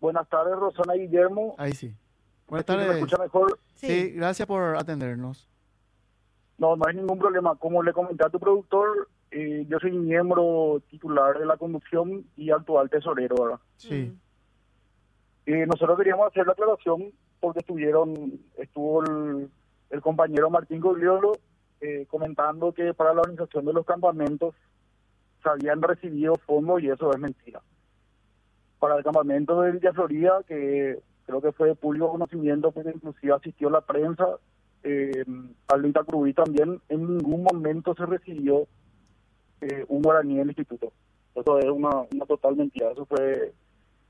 Buenas tardes, Rosana y Guillermo. Ahí sí. Buenas ¿Sí ¿Me tardes. escucha mejor? Sí, gracias por atendernos. No, no hay ningún problema. Como le comenté a tu productor, eh, yo soy miembro titular de la conducción y actual tesorero. ¿verdad? Sí. Eh, nosotros queríamos hacer la aclaración porque estuvieron, estuvo el, el compañero Martín Gogliolo eh, comentando que para la organización de los campamentos se habían recibido fondos y eso es mentira. Para el campamento de Villa Florida, que creo que fue de público conocimiento, porque inclusive asistió la prensa, eh, al de Itacurubí también, en ningún momento se recibió eh, un guaraní del instituto. Eso es una, una total mentira. Eso fue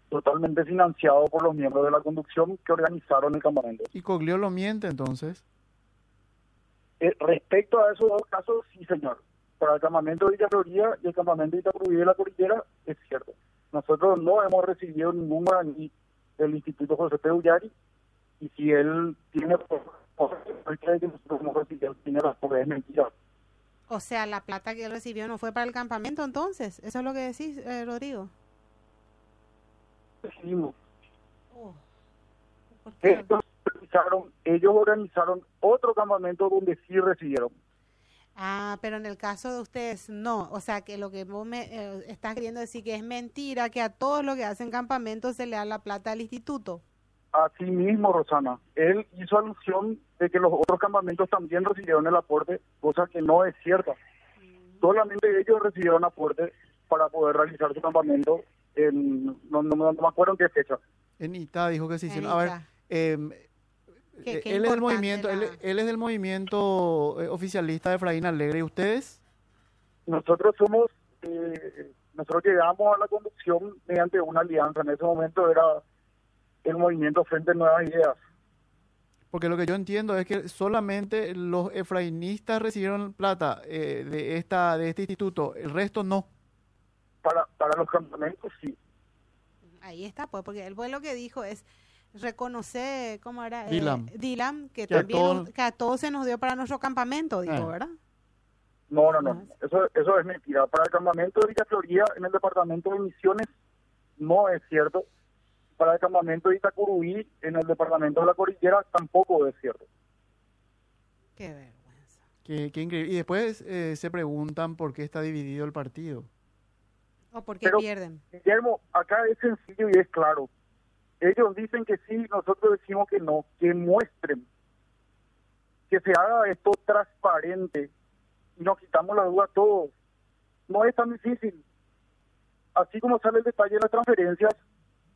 totalmente financiado por los miembros de la conducción que organizaron el campamento. ¿Y Cogliolo miente entonces? Eh, respecto a esos dos casos, sí, señor. Para el campamento de Villa Florida y el campamento de Itacurubí de la Cordillera, es cierto. Nosotros no hemos recibido ningún guaraní del Instituto José P. Ullari, y si él tiene que nosotros hemos recibido dinero, porque es mentira. O sea, la plata que él recibió no fue para el campamento entonces. Eso es lo que decís, eh, Rodrigo. Recibimos. Oh. Ellos organizaron otro campamento donde sí recibieron. Ah, pero en el caso de ustedes no. O sea, que lo que vos me eh, estás queriendo decir que es mentira, que a todos los que hacen campamentos se le da la plata al instituto. Así mismo, Rosana, él hizo alusión de que los otros campamentos también recibieron el aporte, cosa que no es cierta. Solamente ellos recibieron aporte para poder realizar su campamento en, no, no, no me acuerdo en qué fecha. En ITA dijo que En hicieron. A ver, ITA. Qué- eh, qué él es del movimiento, él, la- él es del movimiento oficialista de Efraín Alegre. ¿Y ustedes? Nosotros somos, eh, nosotros llegamos a la conducción mediante una alianza. En ese momento era el movimiento Frente Nuevas Ideas. Porque lo que yo entiendo es que solamente los efrainistas recibieron plata eh, de esta de este instituto, el resto no. Para, para los campamentos, sí. Ahí está, pues, porque él pues, lo que dijo es reconocer, ¿cómo era? Eh, Dilam. Dilam, que, a también todos- que a todos se nos dio para nuestro campamento, dijo, Ah. ¿verdad? No, no, no. Eso, eso es mentira. Para el campamento de Villa Florida, en el departamento de Misiones, no es cierto. Para el campamento de Itacurubí, en el departamento de la Cordillera, tampoco es cierto. Qué vergüenza. Qué, qué increíble. Y después eh, se preguntan por qué está dividido el partido. ¿O por qué Pero- pierden? Guillermo, acá es sencillo y es claro. Ellos dicen que sí, nosotros decimos que no. Que muestren. Que se haga esto transparente. Y nos quitamos la duda todos. No es tan difícil. Así como sale el detalle de las transferencias,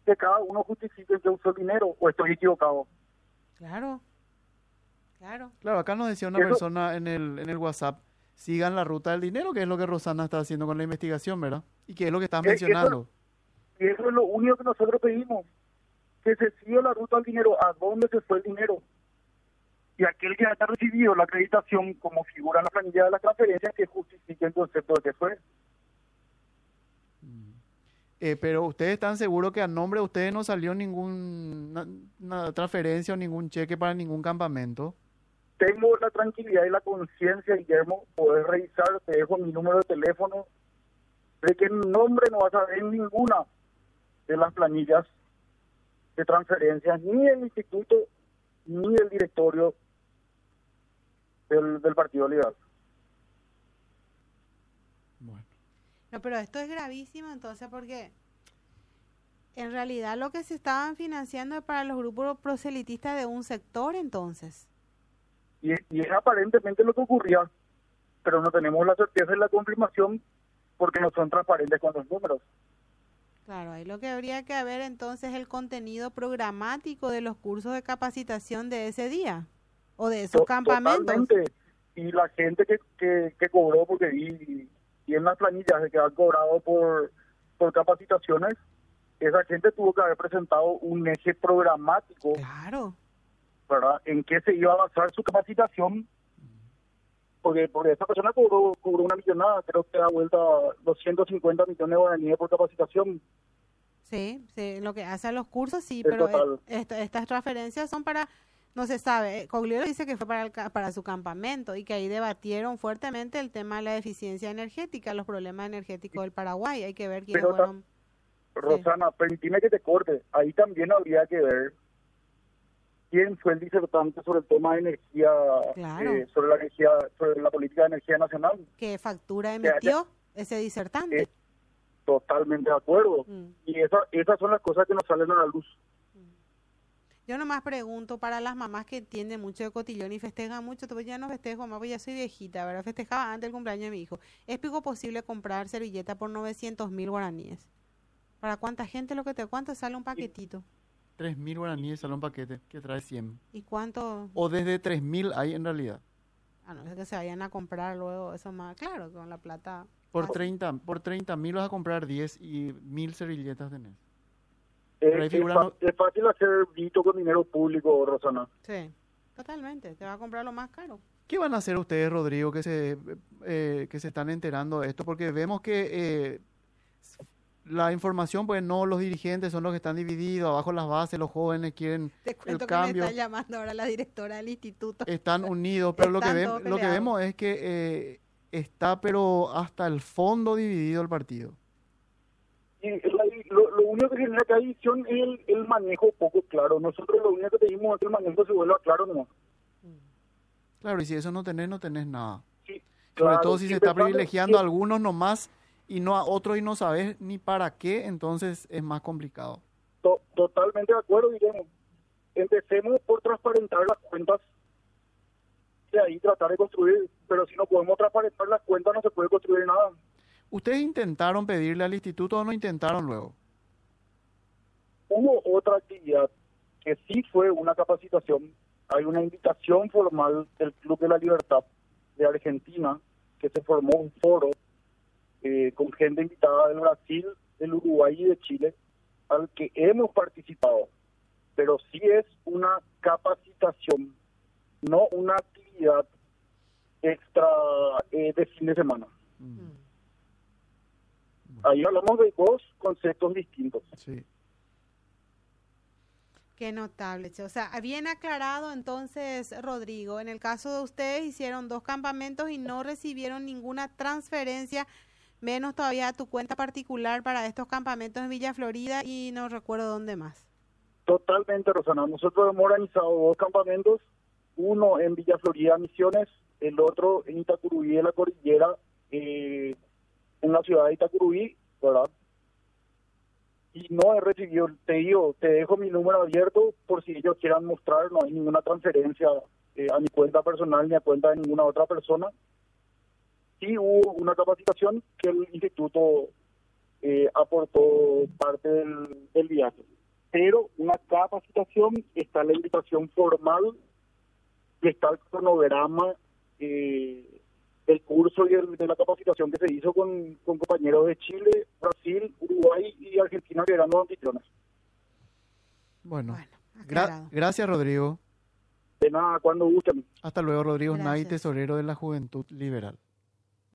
que cada uno justifique que usó el dinero. O estoy equivocado. Claro. Claro. Claro, acá nos decía una Eso- persona en el, en el WhatsApp, sigan la ruta del dinero, que es lo que Rosana está haciendo con la investigación, ¿verdad? Y que es lo que estás eso- mencionando. Y eso es lo único que nosotros pedimos. Que se siga la ruta del dinero. ¿A dónde se fue el dinero? Y aquel que haya recibido la acreditación como figura en la planilla de las transferencias que justifique el concepto de que fue. Eh, pero ustedes están seguros que a nombre de ustedes no salió ninguna una transferencia o ningún cheque para ningún campamento. Tengo la tranquilidad y la conciencia, Guillermo, poder revisar, te dejo mi número de teléfono, de que en nombre no vas a ver ninguna de las planillas de transferencias, ni del instituto, ni del directorio del, del Partido Liberal. Bueno. No, pero esto es gravísimo entonces porque en realidad lo que se estaban financiando es para los grupos proselitistas de un sector entonces. Y, y es aparentemente lo que ocurría, pero no tenemos la certeza y la confirmación porque no son transparentes con los números. Claro, ahí lo que habría que ver entonces es el contenido programático de los cursos de capacitación de ese día o de esos To- campamentos. Totalmente. Y la gente que, que, que cobró, porque vi, y en las planillas de que han cobrado por, por capacitaciones, esa gente tuvo que haber presentado un eje programático, Claro. ¿verdad? En qué se iba a basar su capacitación. Porque, porque esa persona cobró, cobró una millonada, creo que da vuelta 250 millones de guaraníes por capacitación. Sí, sí, lo que hace a los cursos sí, pero eh, esta- estas transferencias son para, no se sabe, eh, Cogliolo dice que fue para, el para su campamento y que ahí debatieron fuertemente el tema de la eficiencia energética, los problemas energéticos del Paraguay, hay que ver quiénes Pero fueron. Rosana, permíteme que te corte. Ahí también habría que ver quién fue el disertante sobre el tema de energía, Claro. eh, sobre la energía, sobre la política de energía nacional. ¿Qué factura emitió ese disertante? Eh, Totalmente de acuerdo. Mm. Y esa, esas son las cosas que nos salen a la luz. Yo nomás pregunto para las mamás que entienden mucho de cotillón y festejan mucho, pues ya no festejo, mamá, pues ya soy viejita, ¿verdad? Festejaba antes del cumpleaños de mi hijo. ¿Es pico posible comprar servilleta por 900 mil guaraníes? ¿Para cuánta gente lo que te cuánto sale un paquetito? 3.000 guaraníes sale un paquete que trae 100. ¿Y cuánto? O desde 3.000 hay en realidad. A no ser que se vayan a comprar luego eso más, claro, con la plata. Por Ah. 30 por 30 mil vas a comprar 10 y 1.000 servilletas tenés. Eh, es, es fácil hacer vito con dinero público, Rosana. Sí, totalmente. Te va a comprar lo más caro. ¿Qué van a hacer ustedes, Rodrigo, que se, eh, que se están enterando de esto? Porque vemos que eh, la información, pues no, los dirigentes son los que están divididos, abajo las bases, los jóvenes quieren, Te cuento que cambio. me está llamando ahora la directora del instituto. están unidos, pero lo que, ve- lo que vemos es que eh, está, pero hasta el fondo dividido el partido. Y la- lo, lo único que genera cada división es el, el manejo poco claro. Nosotros lo único que pedimos es que el manejo se vuelva claro nomás. Claro, y si eso no tenés, no tenés nada. Sí, Sobre claro, todo si se está privilegiando a que algunos nomás y no a otros y no sabes ni para qué, entonces es más complicado. to- totalmente de acuerdo, diremos. Empecemos por transparentar las cuentas y ahí tratar de construir, pero si no podemos transparentar las cuentas no se puede construir nada. ¿Ustedes intentaron pedirle al instituto o no intentaron luego? Hubo otra actividad que sí fue una capacitación. Hay una invitación formal del Club de la Libertad de Argentina, que se formó un foro eh, con gente invitada del Brasil, del Uruguay y de Chile, al que hemos participado. Pero sí es una capacitación, no una actividad extra eh, de fin de semana. Mm, Ahí hablamos de dos conceptos distintos. Sí. Qué notable. O sea, bien aclarado entonces, Rodrigo, en el caso de ustedes hicieron dos campamentos y no recibieron ninguna transferencia, menos todavía tu cuenta particular para estos campamentos en Villa Florida y no recuerdo dónde más. Totalmente, Rosana. Nosotros hemos organizado dos campamentos, uno en Villa Florida, Misiones, el otro en Itacurubí de la Cordillera, eh, en la ciudad de Itacurubí, ¿verdad? Y no he recibido, te digo, te dejo mi número abierto por si ellos quieran mostrar, no hay ninguna transferencia eh, a mi cuenta personal ni a cuenta de ninguna otra persona. Sí hubo una capacitación que el instituto eh, aportó parte del, del viaje pero una capacitación, está la invitación formal está el cronograma eh, del curso y el- de la capacitación que se hizo con, con compañeros de Chile, Brasil, Uruguay y Argentina que eran los anfitriones. Bueno, Bueno, gra- aclarado. gracias, Rodrigo. De nada, cuando gusten. Hasta luego, Rodrigo Nay, Gracias. tesorero de la Juventud Liberal.